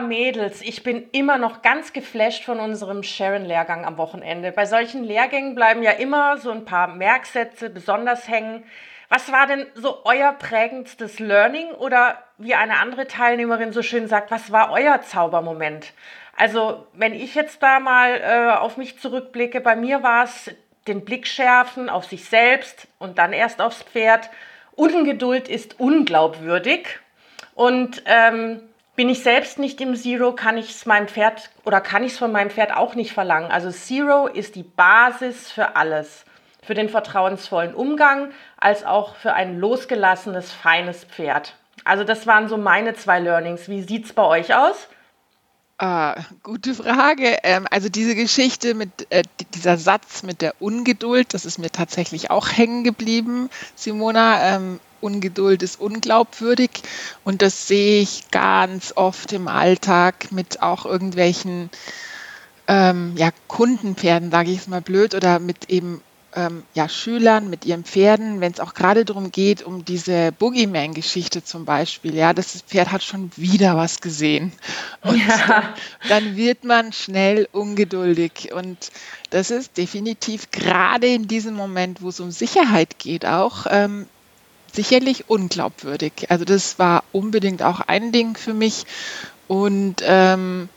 Mädels, ich bin immer noch ganz geflasht von unserem Sharon-Lehrgang am Wochenende. Bei solchen Lehrgängen bleiben ja immer so ein paar Merksätze besonders hängen. Was war denn so euer prägendstes Learning oder wie eine andere Teilnehmerin so schön sagt, was war euer Zaubermoment? Also, wenn ich jetzt da mal äh, auf mich zurückblicke, bei mir war es den Blick schärfen auf sich selbst und dann erst aufs Pferd. Ungeduld ist unglaubwürdig und ähm, bin ich selbst nicht im Zero, kann ich es meinem Pferd oder kann ich es von meinem Pferd auch nicht verlangen. Also Zero ist die Basis für alles. Für den vertrauensvollen Umgang als auch für ein losgelassenes, feines Pferd. Also das waren so meine zwei Learnings. Wie sieht es bei euch aus? Ah, gute Frage. Ähm, also diese Geschichte mit äh, dieser Satz mit der Ungeduld, das ist mir tatsächlich auch hängen geblieben, Simona. Ähm, Ungeduld ist unglaubwürdig und das sehe ich ganz oft im Alltag mit auch irgendwelchen ähm, ja, Kundenpferden, sage ich es mal blöd, oder mit eben ähm, ja, Schülern, mit ihren Pferden, wenn es auch gerade darum geht, um diese Boogeyman-Geschichte zum Beispiel, ja, das Pferd hat schon wieder was gesehen. Und ja. dann wird man schnell ungeduldig. Und das ist definitiv gerade in diesem Moment, wo es um Sicherheit geht, auch ähm, sicherlich unglaubwürdig. Also das war unbedingt auch ein Ding für mich. Und ähm,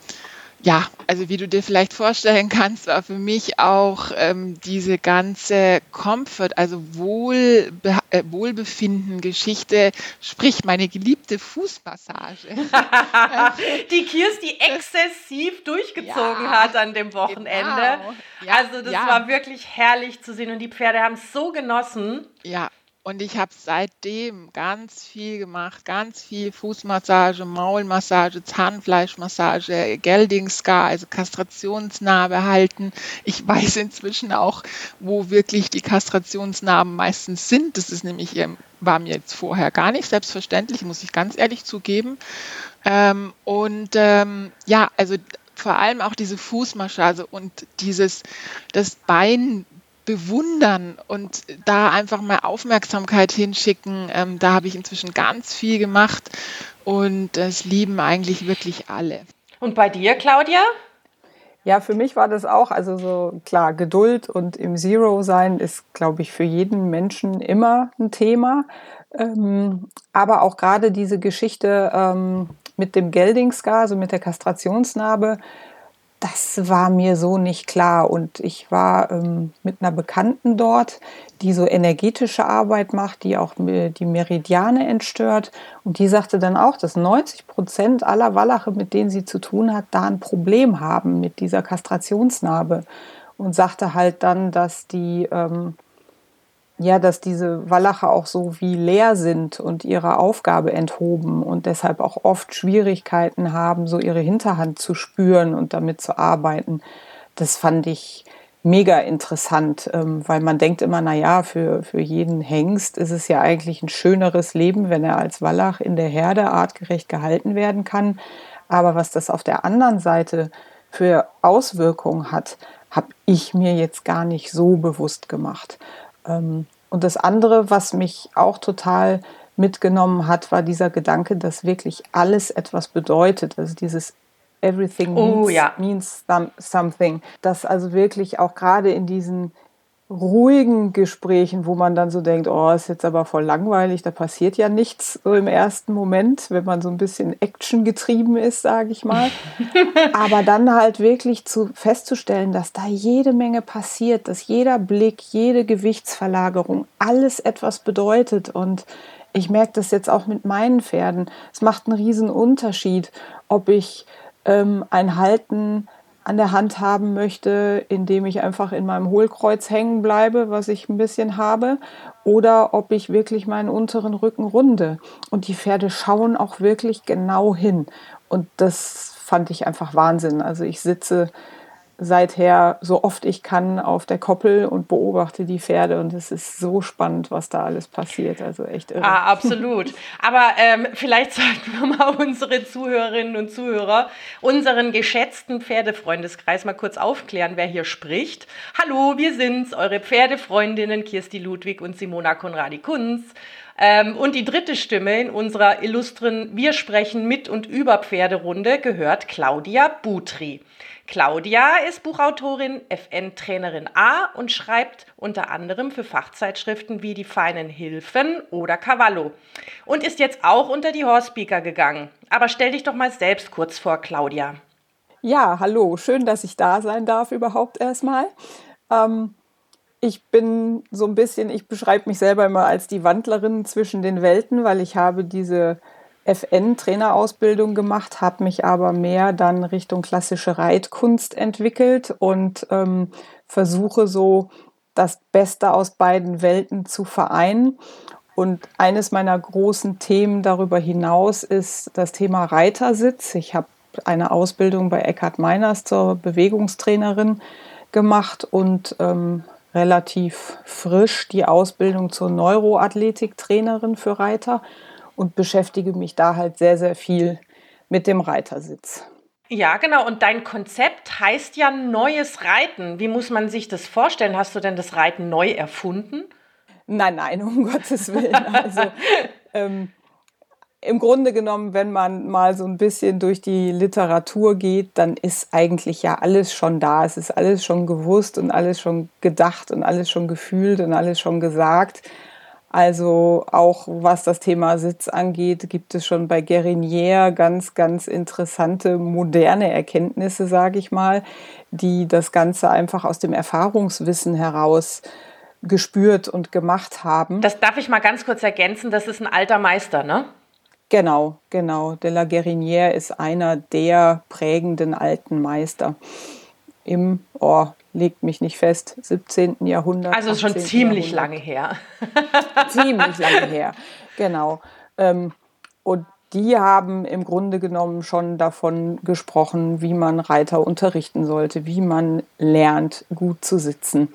ja, also wie du dir vielleicht vorstellen kannst, war für mich auch ähm, diese ganze Comfort, also Wohlbe äh, Wohlbefinden-Geschichte, sprich meine geliebte Fußmassage. die Kirsti exzessiv durchgezogen ja, hat an dem Wochenende. Genau. Ja, also das ja. war wirklich herrlich zu sehen und die Pferde haben es so genossen. Ja, und ich habe seitdem ganz viel gemacht, ganz viel Fußmassage, Maulmassage, Zahnfleischmassage, Gelding-Scar, also Kastrationsnarbe halten. Ich weiß inzwischen auch, wo wirklich die Kastrationsnarben meistens sind. Das ist nämlich, ähm, war mir jetzt vorher gar nicht selbstverständlich, muss ich ganz ehrlich zugeben. Ähm, und ähm, ja, also vor allem auch diese Fußmassage und dieses, das Bein bewundern und da einfach mal Aufmerksamkeit hinschicken. Ähm, da habe ich inzwischen ganz viel gemacht und das lieben eigentlich wirklich alle. Und bei dir, Claudia? Ja, für mich war das auch, also so klar, Geduld und im Zero sein ist, glaube ich, für jeden Menschen immer ein Thema. Ähm, aber auch gerade diese Geschichte ähm, mit dem Geldingsgar, also mit der Kastrationsnarbe, das war mir so nicht klar. Und ich war ähm, mit einer Bekannten dort, die so energetische Arbeit macht, die auch die Meridiane entstört. Und die sagte dann auch, dass 90 Prozent aller Wallache, mit denen sie zu tun hat, da ein Problem haben mit dieser Kastrationsnarbe. Und sagte halt dann, dass die ähm, ja, dass diese Wallache auch so wie leer sind und ihre Aufgabe enthoben und deshalb auch oft Schwierigkeiten haben, so ihre Hinterhand zu spüren und damit zu arbeiten. Das fand ich mega interessant, ähm, weil man denkt immer, na ja, für, für jeden Hengst ist es ja eigentlich ein schöneres Leben, wenn er als Wallach in der Herde artgerecht gehalten werden kann. Aber was das auf der anderen Seite für Auswirkungen hat, habe ich mir jetzt gar nicht so bewusst gemacht. Ähm, und das andere, was mich auch total mitgenommen hat, war dieser Gedanke, dass wirklich alles etwas bedeutet. Also dieses Everything oh, means, ja. means something. Dass also wirklich auch gerade in diesen ruhigen Gesprächen, wo man dann so denkt, oh, ist jetzt aber voll langweilig, da passiert ja nichts so im ersten Moment, wenn man so ein bisschen Action getrieben ist, sage ich mal. aber dann halt wirklich zu festzustellen, dass da jede Menge passiert, dass jeder Blick, jede Gewichtsverlagerung alles etwas bedeutet und ich merke das jetzt auch mit meinen Pferden. Es macht einen riesen Unterschied, ob ich ähm, ein Halten an der Hand haben möchte, indem ich einfach in meinem Hohlkreuz hängen bleibe, was ich ein bisschen habe, oder ob ich wirklich meinen unteren Rücken runde. Und die Pferde schauen auch wirklich genau hin. Und das fand ich einfach Wahnsinn. Also ich sitze seither so oft ich kann auf der Koppel und beobachte die Pferde und es ist so spannend, was da alles passiert. Also echt irre. Ah, absolut. Aber ähm, vielleicht sollten wir mal unsere Zuhörerinnen und Zuhörer, unseren geschätzten Pferdefreundeskreis mal kurz aufklären, wer hier spricht. Hallo, wir sind's, eure Pferdefreundinnen Kirsti Ludwig und Simona Konradi-Kunz. Ähm, und die dritte Stimme in unserer illustren Wir sprechen mit und über Pferderunde gehört Claudia Butri. Claudia ist Buchautorin, FN-Trainerin A und schreibt unter anderem für Fachzeitschriften wie die Feinen Hilfen oder Cavallo und ist jetzt auch unter die Horsepeaker gegangen. Aber stell dich doch mal selbst kurz vor, Claudia. Ja, hallo, schön, dass ich da sein darf überhaupt erstmal. Ähm, ich bin so ein bisschen, ich beschreibe mich selber immer als die Wandlerin zwischen den Welten, weil ich habe diese FN-Trainerausbildung gemacht, habe mich aber mehr dann Richtung klassische Reitkunst entwickelt und ähm, versuche so das Beste aus beiden Welten zu vereinen. Und eines meiner großen Themen darüber hinaus ist das Thema Reitersitz. Ich habe eine Ausbildung bei Eckhard Meiners zur Bewegungstrainerin gemacht und ähm, relativ frisch die Ausbildung zur Neuroathletiktrainerin für Reiter und beschäftige mich da halt sehr, sehr viel mit dem Reitersitz. Ja, genau. Und dein Konzept heißt ja neues Reiten. Wie muss man sich das vorstellen? Hast du denn das Reiten neu erfunden? Nein, nein, um Gottes Willen. Also ähm, im Grunde genommen, wenn man mal so ein bisschen durch die Literatur geht, dann ist eigentlich ja alles schon da. Es ist alles schon gewusst und alles schon gedacht und alles schon gefühlt und alles schon gesagt. Also auch was das Thema Sitz angeht, gibt es schon bei Guérinier ganz, ganz interessante moderne Erkenntnisse, sage ich mal, die das Ganze einfach aus dem Erfahrungswissen heraus gespürt und gemacht haben. Das darf ich mal ganz kurz ergänzen, das ist ein alter Meister, ne? Genau, genau. De la Guérinière ist einer der prägenden alten Meister im oh, legt mich nicht fest, 17. Jahrhundert. Also schon ziemlich Jahrhundert. lange her. ziemlich lange her, genau. Ähm, und die haben im Grunde genommen schon davon gesprochen, wie man Reiter unterrichten sollte, wie man lernt, gut zu sitzen.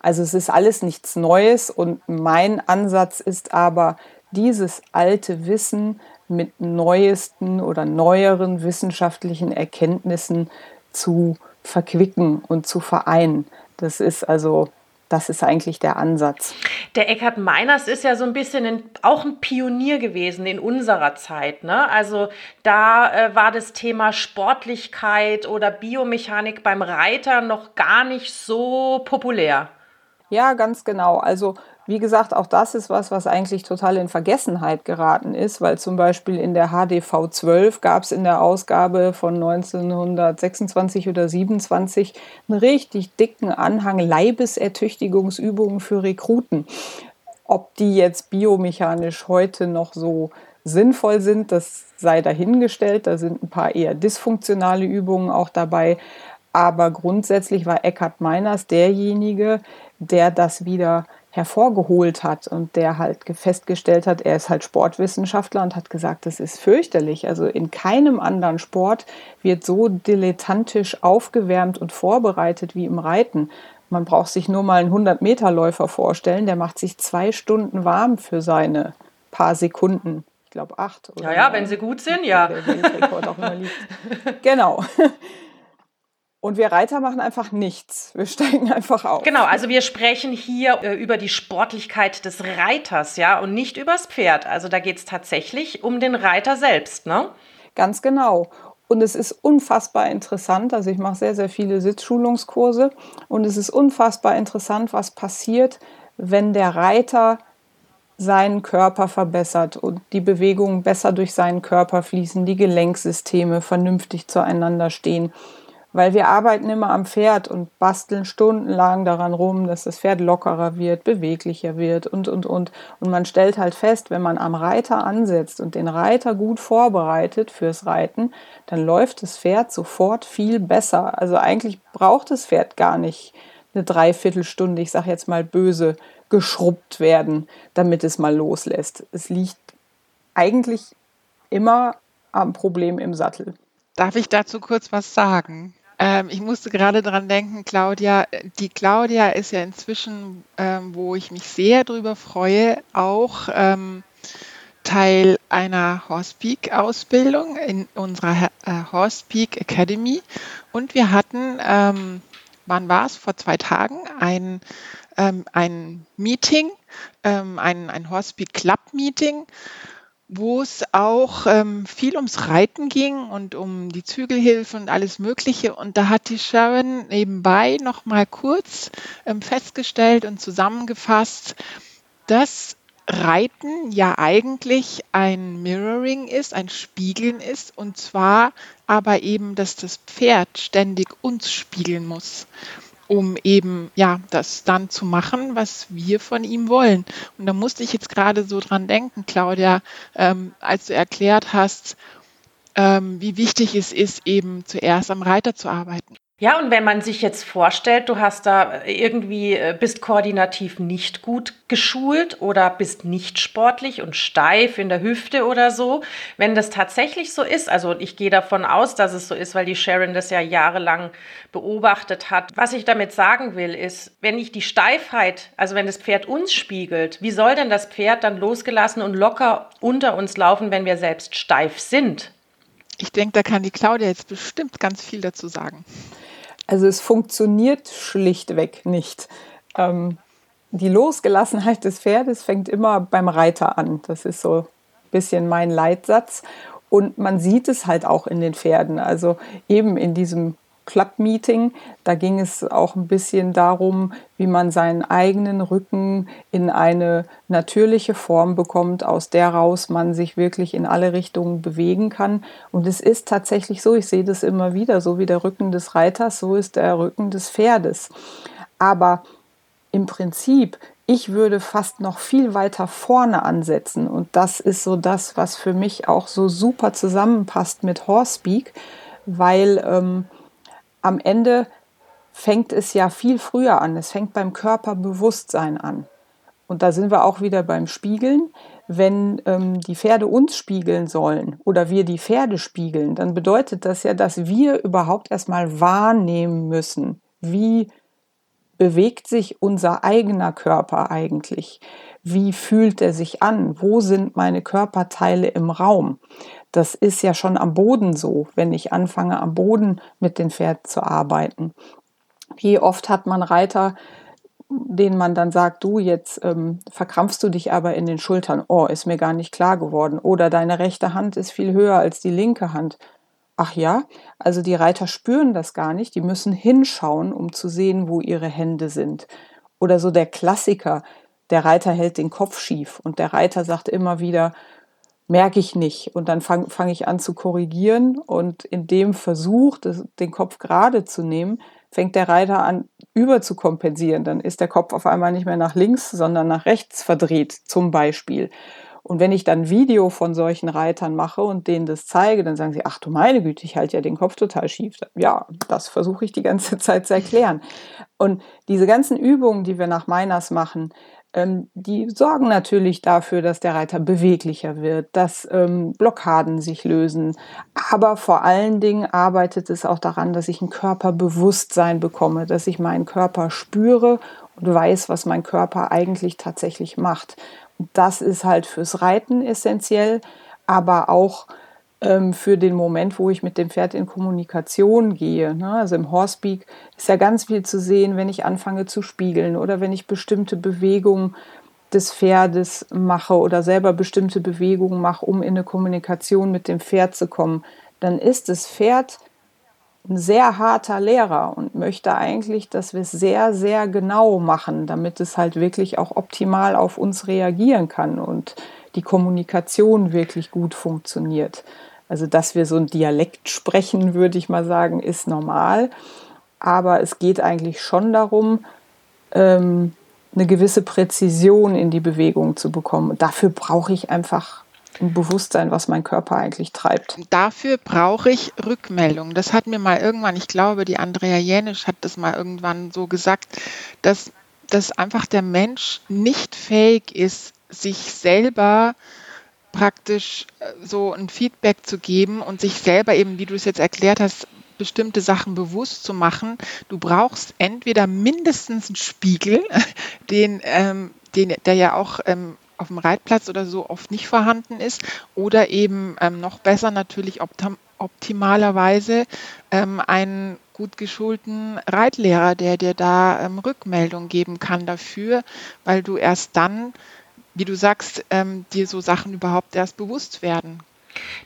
Also es ist alles nichts Neues und mein Ansatz ist aber, dieses alte Wissen mit neuesten oder neueren wissenschaftlichen Erkenntnissen zu verquicken und zu vereinen. Das ist also das ist eigentlich der Ansatz. Der Eckhard Meiners ist ja so ein bisschen ein, auch ein Pionier gewesen in unserer Zeit. Ne? Also da äh, war das Thema Sportlichkeit oder Biomechanik beim Reiter noch gar nicht so populär. Ja, ganz genau. Also wie gesagt, auch das ist was, was eigentlich total in Vergessenheit geraten ist, weil zum Beispiel in der HDV 12 gab es in der Ausgabe von 1926 oder 27 einen richtig dicken Anhang Leibesertüchtigungsübungen für Rekruten. Ob die jetzt biomechanisch heute noch so sinnvoll sind, das sei dahingestellt. Da sind ein paar eher dysfunktionale Übungen auch dabei. Aber grundsätzlich war Eckhard Meiners derjenige, der das wieder hervorgeholt hat und der halt festgestellt hat, er ist halt Sportwissenschaftler und hat gesagt, das ist fürchterlich. Also in keinem anderen Sport wird so dilettantisch aufgewärmt und vorbereitet wie im Reiten. Man braucht sich nur mal einen 100-Meter-Läufer vorstellen, der macht sich zwei Stunden warm für seine paar Sekunden. Ich glaube acht. Oder ja, ja, wenn sie gut sind, ja. Der Weltrekord auch immer liegt. Genau. Und wir Reiter machen einfach nichts. Wir steigen einfach auf. Genau, also wir sprechen hier äh, über die Sportlichkeit des Reiters, ja, und nicht übers Pferd. Also da geht es tatsächlich um den Reiter selbst, ne? Ganz genau. Und es ist unfassbar interessant. Also ich mache sehr, sehr viele Sitzschulungskurse. Und es ist unfassbar interessant, was passiert, wenn der Reiter seinen Körper verbessert und die Bewegungen besser durch seinen Körper fließen, die Gelenksysteme vernünftig zueinander stehen weil wir arbeiten immer am Pferd und basteln stundenlang daran rum, dass das Pferd lockerer wird, beweglicher wird und, und, und. Und man stellt halt fest, wenn man am Reiter ansetzt und den Reiter gut vorbereitet fürs Reiten, dann läuft das Pferd sofort viel besser. Also eigentlich braucht das Pferd gar nicht eine Dreiviertelstunde, ich sage jetzt mal böse, geschrubbt werden, damit es mal loslässt. Es liegt eigentlich immer am Problem im Sattel. Darf ich dazu kurz was sagen? Ähm, ich musste gerade dran denken, Claudia, die Claudia ist ja inzwischen, ähm, wo ich mich sehr drüber freue, auch ähm, Teil einer Horsepeak-Ausbildung in unserer äh, Horsepeak Academy. Und wir hatten, ähm, wann war es, vor zwei Tagen, ein, ähm, ein Meeting ähm, ein, ein Horsepeak Club Meeting, wo es auch ähm, viel ums Reiten ging und um die Zügelhilfe und alles Mögliche. Und da hat die Sharon nebenbei noch mal kurz ähm, festgestellt und zusammengefasst, dass Reiten ja eigentlich ein Mirroring ist, ein Spiegeln ist, und zwar aber eben, dass das Pferd ständig uns spiegeln muss um eben ja das dann zu machen, was wir von ihm wollen. Und da musste ich jetzt gerade so dran denken, Claudia, ähm, als du erklärt hast, ähm, wie wichtig es ist, eben zuerst am Reiter zu arbeiten. Ja, und wenn man sich jetzt vorstellt, du hast da irgendwie, äh, bist koordinativ nicht gut geschult oder bist nicht sportlich und steif in der Hüfte oder so, wenn das tatsächlich so ist, also ich gehe davon aus, dass es so ist, weil die Sharon das ja jahrelang beobachtet hat. Was ich damit sagen will, ist, wenn ich die Steifheit, also wenn das Pferd uns spiegelt, wie soll denn das Pferd dann losgelassen und locker unter uns laufen, wenn wir selbst steif sind? Ich denke, da kann die Claudia jetzt bestimmt ganz viel dazu sagen. Also es funktioniert schlichtweg nicht. Ähm, die Losgelassenheit des Pferdes fängt immer beim Reiter an. Das ist so ein bisschen mein Leitsatz. Und man sieht es halt auch in den Pferden. Also eben in diesem Club-Meeting. Da ging es auch ein bisschen darum, wie man seinen eigenen Rücken in eine natürliche Form bekommt, aus der raus man sich wirklich in alle Richtungen bewegen kann. Und es ist tatsächlich so, ich sehe das immer wieder, so wie der Rücken des Reiters, so ist der Rücken des Pferdes. Aber im Prinzip, ich würde fast noch viel weiter vorne ansetzen. Und das ist so das, was für mich auch so super zusammenpasst mit Horsepeak, weil ähm, am Ende fängt es ja viel früher an. Es fängt beim Körperbewusstsein an. Und da sind wir auch wieder beim Spiegeln. Wenn ähm, die Pferde uns spiegeln sollen oder wir die Pferde spiegeln, dann bedeutet das ja, dass wir überhaupt erstmal wahrnehmen müssen, wie bewegt sich unser eigener Körper eigentlich? Wie fühlt er sich an? Wo sind meine Körperteile im Raum? Das ist ja schon am Boden so, wenn ich anfange, am Boden mit den Pferden zu arbeiten. Wie oft hat man Reiter, denen man dann sagt, du, jetzt ähm, verkrampfst du dich aber in den Schultern. Oh, ist mir gar nicht klar geworden. Oder deine rechte Hand ist viel höher als die linke Hand. Ach ja, also die Reiter spüren das gar nicht. Die müssen hinschauen, um zu sehen, wo ihre Hände sind. Oder so der Klassiker, der Reiter hält den Kopf schief und der Reiter sagt immer wieder, merke ich nicht. Und dann fange fang ich an zu korrigieren und in dem Versuch, das, den Kopf gerade zu nehmen, fängt der Reiter an, über zu kompensieren. Dann ist der Kopf auf einmal nicht mehr nach links, sondern nach rechts verdreht, zum Beispiel. Und wenn ich dann Video von solchen Reitern mache und denen das zeige, dann sagen sie, ach du meine Güte, ich halte ja den Kopf total schief. Ja, das versuche ich die ganze Zeit zu erklären. Und diese ganzen Übungen, die wir nach Meiners machen, ähm, die sorgen natürlich dafür, dass der Reiter beweglicher wird, dass ähm, Blockaden sich lösen. Aber vor allen Dingen arbeitet es auch daran, dass ich ein Körperbewusstsein bekomme, dass ich meinen Körper spüre und weiß, was mein Körper eigentlich tatsächlich macht. Das ist halt fürs Reiten essentiell, aber auch ähm, für den Moment, wo ich mit dem Pferd in Kommunikation gehe. Ne? Also im Horsepeak ist ja ganz viel zu sehen, wenn ich anfange zu spiegeln oder wenn ich bestimmte Bewegungen des Pferdes mache oder selber bestimmte Bewegungen mache, um in eine Kommunikation mit dem Pferd zu kommen, dann ist das Pferd ein sehr harter Lehrer und möchte eigentlich, dass wir es sehr, sehr genau machen, damit es halt wirklich auch optimal auf uns reagieren kann und die Kommunikation wirklich gut funktioniert. Also, dass wir so ein Dialekt sprechen, würde ich mal sagen, ist normal. Aber es geht eigentlich schon darum, ähm, eine gewisse Präzision in die Bewegung zu bekommen. Dafür brauche ich einfach ein Bewusstsein, was mein Körper eigentlich treibt. Dafür brauche ich Rückmeldung. Das hat mir mal irgendwann, ich glaube, die Andrea Jänisch hat das mal irgendwann so gesagt, dass, dass einfach der Mensch nicht fähig ist, sich selber praktisch äh, so ein Feedback zu geben und sich selber eben, wie du es jetzt erklärt hast, bestimmte Sachen bewusst zu machen. Du brauchst entweder mindestens einen Spiegel, den, ähm, den, der ja auch ähm, auf dem Reitplatz oder so oft nicht vorhanden ist, oder eben ähm, noch besser natürlich optim optimalerweise ähm, einen gut geschulten Reitlehrer, der dir da ähm, Rückmeldung geben kann dafür, weil du erst dann, wie du sagst, ähm, dir so Sachen überhaupt erst bewusst werden.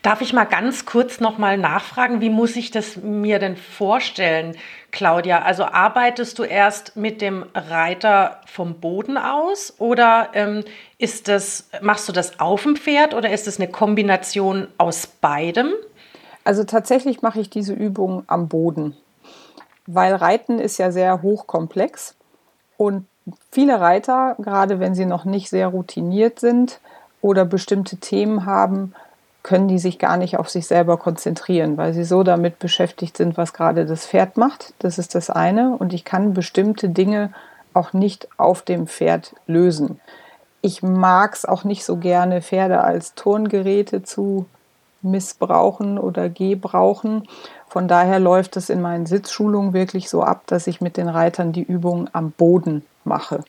Darf ich mal ganz kurz nochmal nachfragen, wie muss ich das mir denn vorstellen, Claudia? Also arbeitest du erst mit dem Reiter vom Boden aus oder ähm, ist das, machst du das auf dem Pferd oder ist es eine Kombination aus beidem? Also tatsächlich mache ich diese Übung am Boden, weil Reiten ist ja sehr hochkomplex und viele Reiter, gerade wenn sie noch nicht sehr routiniert sind oder bestimmte Themen haben, können die sich gar nicht auf sich selber konzentrieren, weil sie so damit beschäftigt sind, was gerade das Pferd macht. Das ist das eine. Und ich kann bestimmte Dinge auch nicht auf dem Pferd lösen. Ich mag es auch nicht so gerne, Pferde als Turngeräte zu missbrauchen oder gebrauchen. Von daher läuft es in meinen Sitzschulungen wirklich so ab, dass ich mit den Reitern die Übungen am Boden mache.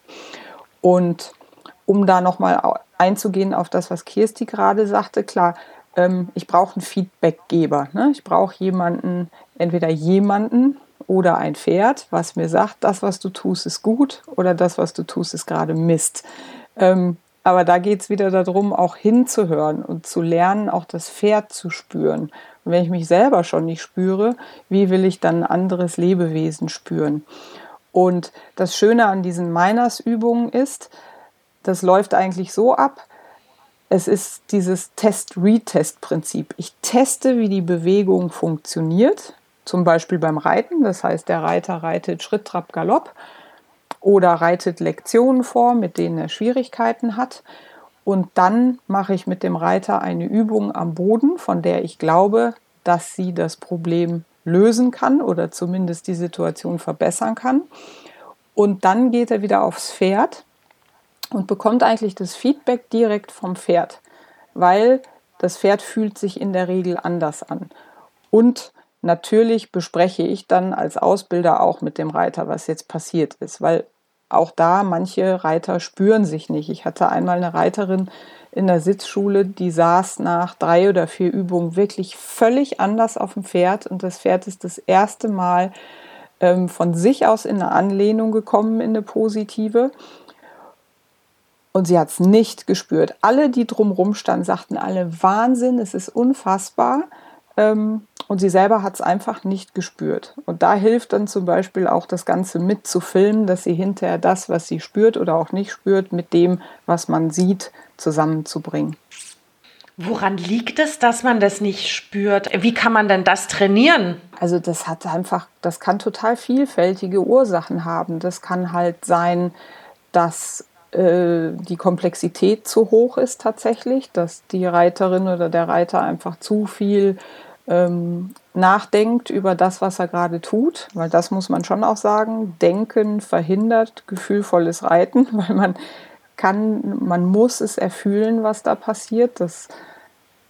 Und um da nochmal einzugehen auf das, was Kirsti gerade sagte, klar, ähm, ich brauche einen Feedbackgeber. Ne? Ich brauche jemanden, entweder jemanden oder ein Pferd, was mir sagt, das, was du tust, ist gut oder das, was du tust, ist gerade Mist. Ähm, aber da geht es wieder darum, auch hinzuhören und zu lernen, auch das Pferd zu spüren. Und wenn ich mich selber schon nicht spüre, wie will ich dann ein anderes Lebewesen spüren? Und das Schöne an diesen Miners-Übungen ist, das läuft eigentlich so ab, es ist dieses Test-Retest-Prinzip. Ich teste, wie die Bewegung funktioniert, zum Beispiel beim Reiten. Das heißt, der Reiter reitet Schritt, Trab, Galopp oder reitet Lektionen vor, mit denen er Schwierigkeiten hat. Und dann mache ich mit dem Reiter eine Übung am Boden, von der ich glaube, dass sie das Problem lösen kann oder zumindest die Situation verbessern kann. Und dann geht er wieder aufs Pferd und bekommt eigentlich das Feedback direkt vom Pferd, weil das Pferd fühlt sich in der Regel anders an. Und natürlich bespreche ich dann als Ausbilder auch mit dem Reiter, was jetzt passiert ist, weil auch da manche Reiter spüren sich nicht. Ich hatte einmal eine Reiterin in der Sitzschule, die saß nach drei oder vier Übungen wirklich völlig anders auf dem Pferd und das Pferd ist das erste Mal ähm, von sich aus in eine Anlehnung gekommen, in eine positive. Und sie hat es nicht gespürt. Alle, die drumherum standen, sagten alle, Wahnsinn, es ist unfassbar. Ähm, und sie selber hat es einfach nicht gespürt. Und da hilft dann zum Beispiel auch das Ganze mitzufilmen, dass sie hinterher das, was sie spürt oder auch nicht spürt, mit dem, was man sieht, zusammenzubringen. Woran liegt es, dass man das nicht spürt? Wie kann man denn das trainieren? Also das hat einfach, das kann total vielfältige Ursachen haben. Das kann halt sein, dass äh, die Komplexität zu hoch ist tatsächlich, dass die Reiterin oder der Reiter einfach zu viel ähm, nachdenkt über das, was er gerade tut, weil das muss man schon auch sagen, Denken verhindert gefühlvolles Reiten, weil man kann, man muss es erfühlen, was da passiert. Das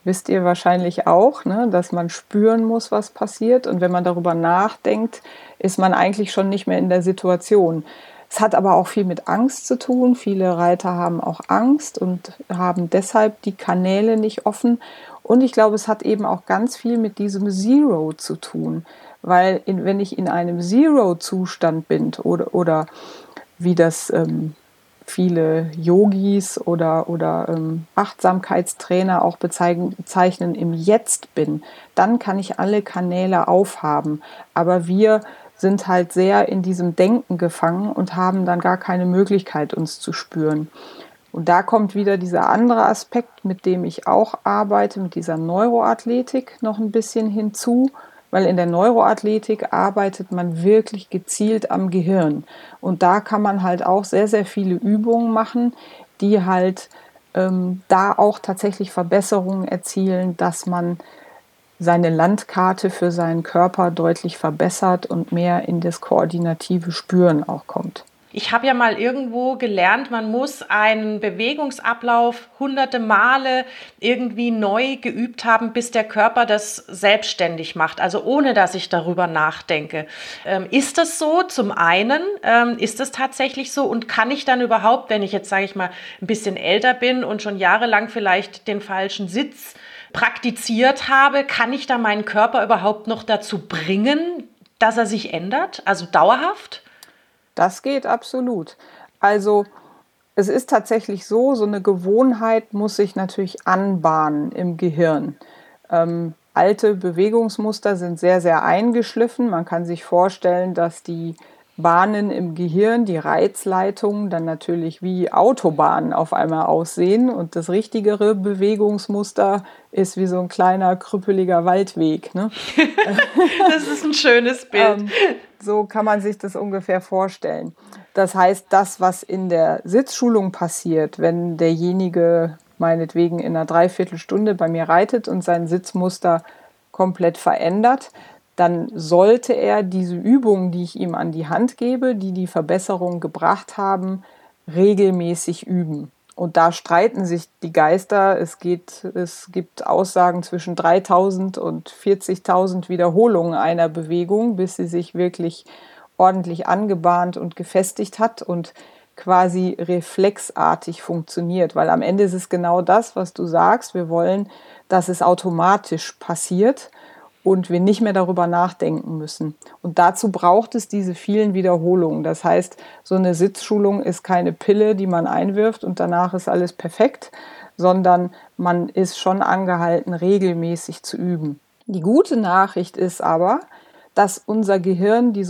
wisst ihr wahrscheinlich auch, ne? dass man spüren muss, was passiert. Und wenn man darüber nachdenkt, ist man eigentlich schon nicht mehr in der Situation. Es hat aber auch viel mit Angst zu tun. Viele Reiter haben auch Angst und haben deshalb die Kanäle nicht offen. Und ich glaube, es hat eben auch ganz viel mit diesem Zero zu tun. Weil in, wenn ich in einem Zero-Zustand bin oder, oder wie das ähm, viele Yogis oder, oder ähm, Achtsamkeitstrainer auch bezeichnen, im Jetzt bin, dann kann ich alle Kanäle aufhaben. Aber wir sind halt sehr in diesem Denken gefangen und haben dann gar keine Möglichkeit, uns zu spüren. Und da kommt wieder dieser andere Aspekt, mit dem ich auch arbeite, mit dieser Neuroathletik noch ein bisschen hinzu, weil in der Neuroathletik arbeitet man wirklich gezielt am Gehirn. Und da kann man halt auch sehr, sehr viele Übungen machen, die halt ähm, da auch tatsächlich Verbesserungen erzielen, dass man seine Landkarte für seinen Körper deutlich verbessert und mehr in das koordinative Spüren auch kommt. Ich habe ja mal irgendwo gelernt, man muss einen Bewegungsablauf hunderte Male irgendwie neu geübt haben, bis der Körper das selbstständig macht, also ohne dass ich darüber nachdenke. Ähm, ist das so? Zum einen, ähm, ist das tatsächlich so? Und kann ich dann überhaupt, wenn ich jetzt, sage ich mal, ein bisschen älter bin und schon jahrelang vielleicht den falschen Sitz praktiziert habe, kann ich da meinen Körper überhaupt noch dazu bringen, dass er sich ändert, also dauerhaft? Das geht absolut. Also es ist tatsächlich so, so eine Gewohnheit muss sich natürlich anbahnen im Gehirn. Ähm, alte Bewegungsmuster sind sehr, sehr eingeschliffen. Man kann sich vorstellen, dass die Bahnen im Gehirn, die Reizleitungen dann natürlich wie Autobahnen auf einmal aussehen und das richtigere Bewegungsmuster ist wie so ein kleiner krüppeliger Waldweg. Ne? das ist ein schönes Bild. Ähm, so kann man sich das ungefähr vorstellen. Das heißt, das, was in der Sitzschulung passiert, wenn derjenige meinetwegen in einer Dreiviertelstunde bei mir reitet und sein Sitzmuster komplett verändert, dann sollte er diese Übungen, die ich ihm an die Hand gebe, die die Verbesserung gebracht haben, regelmäßig üben. Und da streiten sich die Geister. Es, geht, es gibt Aussagen zwischen 3000 und 40.000 Wiederholungen einer Bewegung, bis sie sich wirklich ordentlich angebahnt und gefestigt hat und quasi reflexartig funktioniert. Weil am Ende ist es genau das, was du sagst. Wir wollen, dass es automatisch passiert und wir nicht mehr darüber nachdenken müssen. Und dazu braucht es diese vielen Wiederholungen. Das heißt, so eine Sitzschulung ist keine Pille, die man einwirft und danach ist alles perfekt, sondern man ist schon angehalten, regelmäßig zu üben. Die gute Nachricht ist aber, dass unser Gehirn die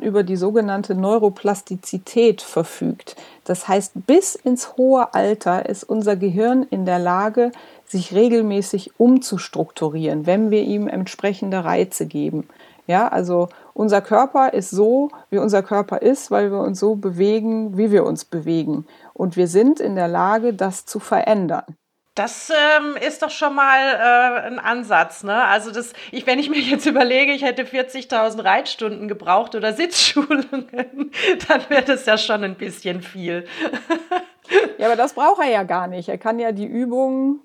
über die sogenannte Neuroplastizität verfügt. Das heißt, bis ins hohe Alter ist unser Gehirn in der Lage, sich regelmäßig umzustrukturieren, wenn wir ihm entsprechende Reize geben. Ja, also unser Körper ist so, wie unser Körper ist, weil wir uns so bewegen, wie wir uns bewegen. Und wir sind in der Lage, das zu verändern. Das ähm, ist doch schon mal äh, ein Ansatz. Ne? Also das, ich, wenn ich mir jetzt überlege, ich hätte 40.000 Reitstunden gebraucht oder Sitzschulungen, dann wäre das ja schon ein bisschen viel. ja, aber das braucht er ja gar nicht. Er kann ja die Übungen,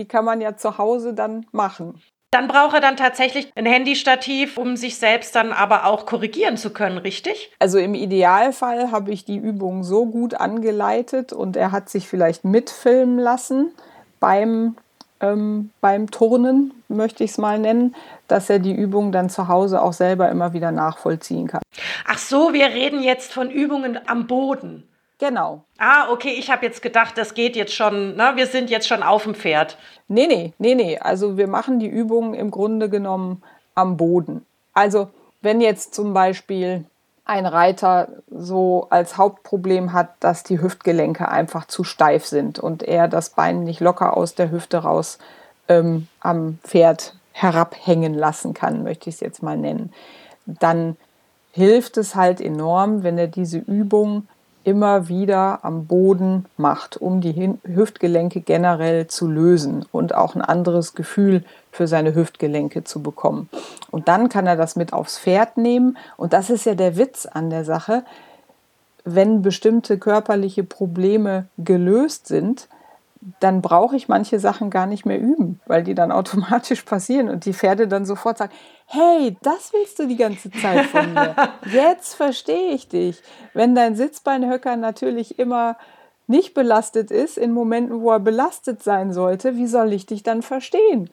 die kann man ja zu Hause dann machen. Dann braucht er dann tatsächlich ein Handystativ, um sich selbst dann aber auch korrigieren zu können, richtig? Also im Idealfall habe ich die Übung so gut angeleitet und er hat sich vielleicht mitfilmen lassen beim, ähm, beim Turnen, möchte ich es mal nennen, dass er die Übung dann zu Hause auch selber immer wieder nachvollziehen kann. Ach so, wir reden jetzt von Übungen am Boden. Genau. Ah, okay, ich habe jetzt gedacht, das geht jetzt schon, ne? wir sind jetzt schon auf dem Pferd. Nee, nee, nee, nee. Also wir machen die Übungen im Grunde genommen am Boden. Also wenn jetzt zum Beispiel ein Reiter so als Hauptproblem hat, dass die Hüftgelenke einfach zu steif sind und er das Bein nicht locker aus der Hüfte raus ähm, am Pferd herabhängen lassen kann, möchte ich es jetzt mal nennen, dann hilft es halt enorm, wenn er diese Übung immer wieder am Boden macht, um die Hüftgelenke generell zu lösen und auch ein anderes Gefühl für seine Hüftgelenke zu bekommen. Und dann kann er das mit aufs Pferd nehmen. Und das ist ja der Witz an der Sache. Wenn bestimmte körperliche Probleme gelöst sind, dann brauche ich manche Sachen gar nicht mehr üben, weil die dann automatisch passieren und die Pferde dann sofort sagen, hey, das willst du die ganze Zeit von mir. Jetzt verstehe ich dich. Wenn dein Sitzbeinhöcker natürlich immer nicht belastet ist, in Momenten, wo er belastet sein sollte, wie soll ich dich dann verstehen?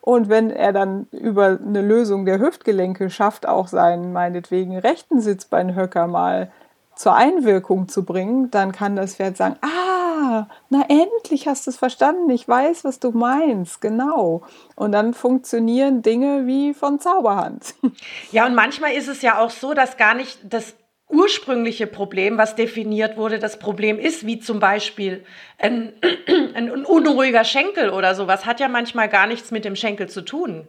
Und wenn er dann über eine Lösung der Hüftgelenke schafft, auch seinen meinetwegen rechten Sitzbeinhöcker mal zur Einwirkung zu bringen, dann kann das Pferd sagen, ah, na endlich hast du es verstanden, ich weiß, was du meinst, genau. Und dann funktionieren Dinge wie von Zauberhand. Ja, und manchmal ist es ja auch so, dass gar nicht das ursprüngliche Problem, was definiert wurde, das Problem ist, wie zum Beispiel ein, ein unruhiger Schenkel oder sowas, hat ja manchmal gar nichts mit dem Schenkel zu tun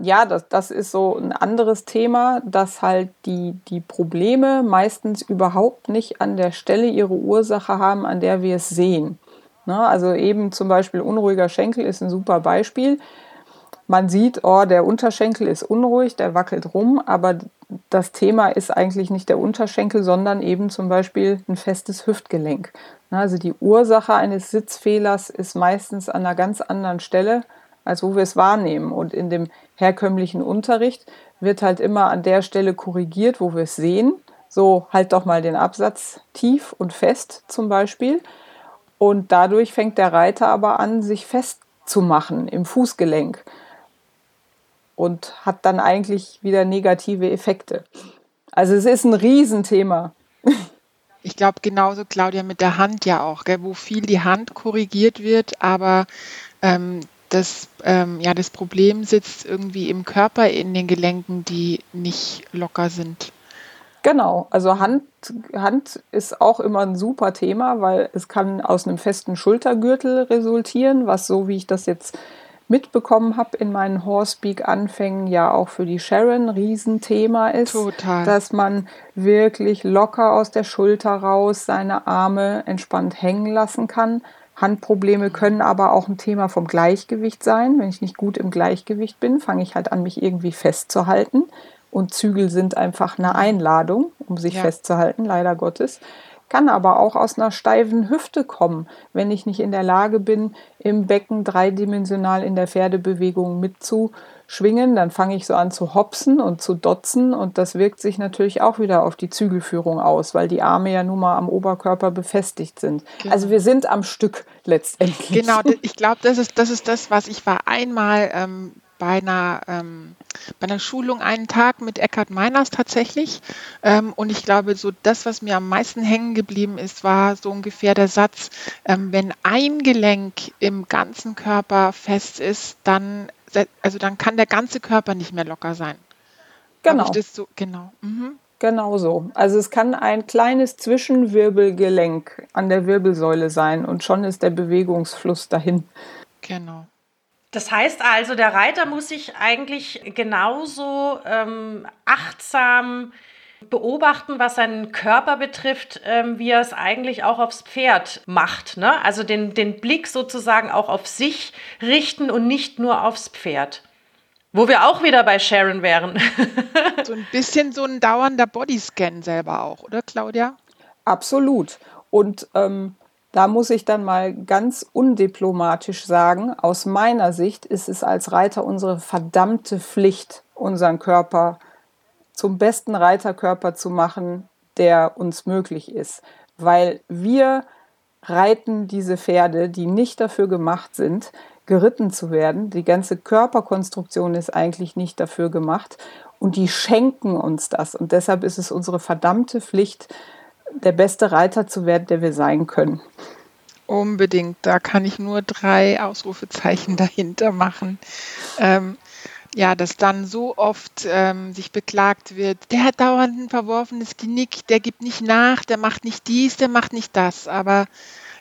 ja, das, das ist so ein anderes Thema, dass halt die, die Probleme meistens überhaupt nicht an der Stelle ihre Ursache haben, an der wir es sehen. Ne? Also eben zum Beispiel unruhiger Schenkel ist ein super Beispiel. Man sieht, oh, der Unterschenkel ist unruhig, der wackelt rum, aber das Thema ist eigentlich nicht der Unterschenkel, sondern eben zum Beispiel ein festes Hüftgelenk. Ne? Also die Ursache eines Sitzfehlers ist meistens an einer ganz anderen Stelle als wo wir es wahrnehmen. Und in dem herkömmlichen Unterricht wird halt immer an der Stelle korrigiert, wo wir es sehen. So halt doch mal den Absatz tief und fest zum Beispiel. Und dadurch fängt der Reiter aber an, sich festzumachen im Fußgelenk. und hat dann eigentlich wieder negative Effekte. Also es ist ein Riesenthema. Ich glaube genauso, Claudia, mit der Hand ja auch, gell, wo viel die Hand korrigiert wird, aber ähm, das, ähm, ja, das Problem sitzt irgendwie im Körper, in den Gelenken, die nicht locker sind. Genau, also Hand, Hand ist auch immer ein super Thema, weil es kann aus einem festen Schultergürtel resultieren, was so wie ich das jetzt mitbekommen habe in meinen Horsepeak-Anfängen, ja auch für die Sharon ein Riesenthema ist. Total. Dass man wirklich locker aus der Schulter raus seine Arme entspannt hängen lassen kann. Handprobleme können aber auch ein Thema vom Gleichgewicht sein. Wenn ich nicht gut im Gleichgewicht bin, fange ich halt an, mich irgendwie festzuhalten. Und Zügel sind einfach eine Einladung, um sich ja. festzuhalten, leider Gottes. Kann aber auch aus einer steifen Hüfte kommen, wenn ich nicht in der Lage bin, im Becken dreidimensional in der Pferdebewegung mitzuschwingen. Dann fange ich so an zu hopsen und zu dotzen und das wirkt sich natürlich auch wieder auf die Zügelführung aus, weil die Arme ja nun mal am Oberkörper befestigt sind. Genau. Also wir sind am Stück letztendlich. Genau, ich glaube, das ist, das ist das, was ich war einmal ähm, bei einer, ähm, bei einer Schulung einen Tag mit Eckhard Meiners tatsächlich. Ähm, und ich glaube, so das, was mir am meisten hängen geblieben ist, war so ungefähr der Satz, ähm, wenn ein Gelenk im ganzen Körper fest ist, dann, also dann kann der ganze Körper nicht mehr locker sein. Genau. So, genau. Mhm. Genau so. Also es kann ein kleines Zwischenwirbelgelenk an der Wirbelsäule sein und schon ist der Bewegungsfluss dahin. Genau. Das heißt also, der Reiter muss sich eigentlich genauso ähm, achtsam beobachten, was seinen Körper betrifft, ähm, wie er es eigentlich auch aufs Pferd macht. Ne? Also den, den Blick sozusagen auch auf sich richten und nicht nur aufs Pferd. Wo wir auch wieder bei Sharon wären. so ein bisschen so ein dauernder Bodyscan selber auch, oder Claudia? Absolut. Und ähm, da muss ich dann mal ganz undiplomatisch sagen, aus meiner Sicht ist es als Reiter unsere verdammte Pflicht, unseren Körper zum besten Reiterkörper zu machen, der uns möglich ist. Weil wir reiten diese Pferde, die nicht dafür gemacht sind, geritten zu werden. Die ganze Körperkonstruktion ist eigentlich nicht dafür gemacht und die schenken uns das. Und deshalb ist es unsere verdammte Pflicht, der beste Reiter zu werden, der wir sein können. Unbedingt, da kann ich nur drei Ausrufezeichen dahinter machen. Ähm, ja, dass dann so oft ähm, sich beklagt wird, der hat dauernd ein verworfenes Genick, der gibt nicht nach, der macht nicht dies, der macht nicht das. Aber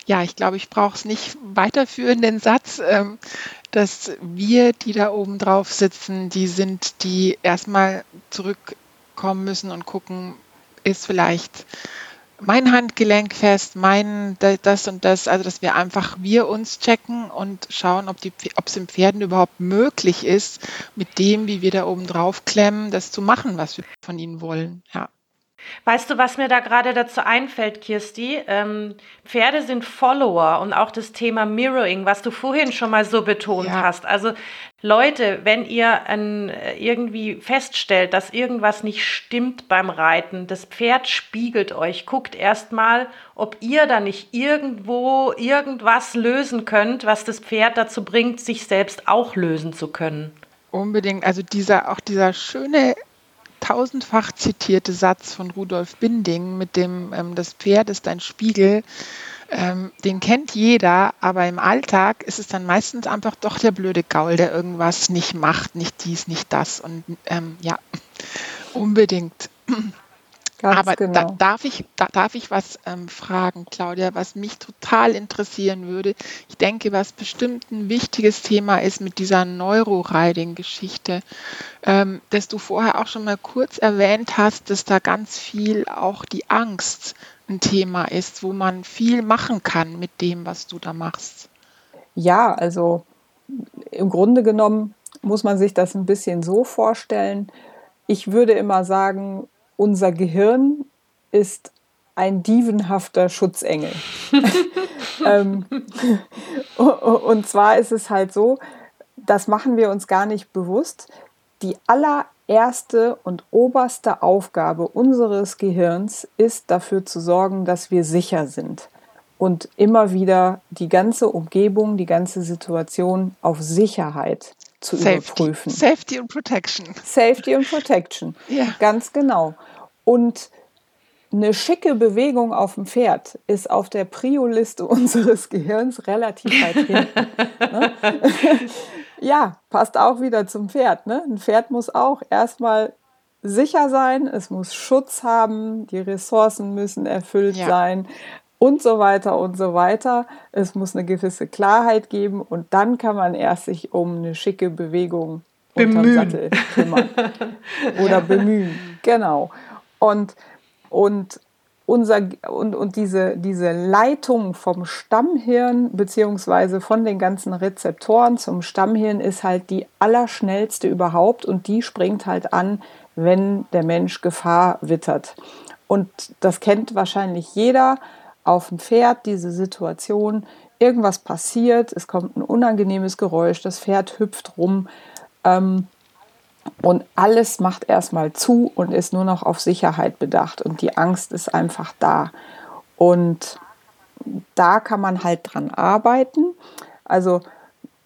ja, ich glaube, ich brauche es nicht weiterführen, den Satz, ähm, dass wir, die da oben drauf sitzen, die sind, die erstmal zurückkommen müssen und gucken, ist vielleicht mein Handgelenk fest, mein das und das, also dass wir einfach wir uns checken und schauen, ob es im Pferden überhaupt möglich ist, mit dem, wie wir da oben drauf klemmen, das zu machen, was wir von ihnen wollen. Ja. Weißt du, was mir da gerade dazu einfällt, Kirsti? Ähm, Pferde sind Follower und auch das Thema Mirroring, was du vorhin schon mal so betont ja. hast. Also Leute, wenn ihr ein, irgendwie feststellt, dass irgendwas nicht stimmt beim Reiten, das Pferd spiegelt euch, guckt erstmal, ob ihr da nicht irgendwo irgendwas lösen könnt, was das Pferd dazu bringt, sich selbst auch lösen zu können. Unbedingt. Also dieser, auch dieser schöne tausendfach zitierte Satz von Rudolf Binding mit dem ähm, Das Pferd ist ein Spiegel, ähm, den kennt jeder, aber im Alltag ist es dann meistens einfach doch der blöde Gaul, der irgendwas nicht macht, nicht dies, nicht das. Und ähm, ja, unbedingt. Ganz Aber genau. da, darf, ich, da, darf ich was ähm, fragen, Claudia, was mich total interessieren würde? Ich denke, was bestimmt ein wichtiges Thema ist mit dieser Neuroriding-Geschichte, ähm, dass du vorher auch schon mal kurz erwähnt hast, dass da ganz viel auch die Angst ein Thema ist, wo man viel machen kann mit dem, was du da machst. Ja, also im Grunde genommen muss man sich das ein bisschen so vorstellen. Ich würde immer sagen, unser Gehirn ist ein dievenhafter Schutzengel. ähm, und zwar ist es halt so, das machen wir uns gar nicht bewusst. Die allererste und oberste Aufgabe unseres Gehirns ist dafür zu sorgen, dass wir sicher sind. Und immer wieder die ganze Umgebung, die ganze Situation auf Sicherheit zu Safety. überprüfen. Safety und Protection. Safety und Protection. Ja. Ganz genau. Und eine schicke Bewegung auf dem Pferd ist auf der Prio-Liste unseres Gehirns relativ weit hinten. ne? ja, passt auch wieder zum Pferd. Ne? Ein Pferd muss auch erstmal sicher sein, es muss Schutz haben, die Ressourcen müssen erfüllt Ja. sein und so weiter und so weiter. Es muss eine gewisse Klarheit geben und dann kann man erst sich um eine schicke Bewegung unterm Bemühen. Sattel kümmern oder bemühen. Genau. Und, und, unser, und, und diese, diese Leitung vom Stammhirn beziehungsweise von den ganzen Rezeptoren zum Stammhirn ist halt die allerschnellste überhaupt und die springt halt an, wenn der Mensch Gefahr wittert. Und das kennt wahrscheinlich jeder auf dem Pferd, diese Situation. Irgendwas passiert, es kommt ein unangenehmes Geräusch, das Pferd hüpft rum. Ähm, und alles macht erstmal zu und ist nur noch auf Sicherheit bedacht. Und die Angst ist einfach da. Und da kann man halt dran arbeiten. Also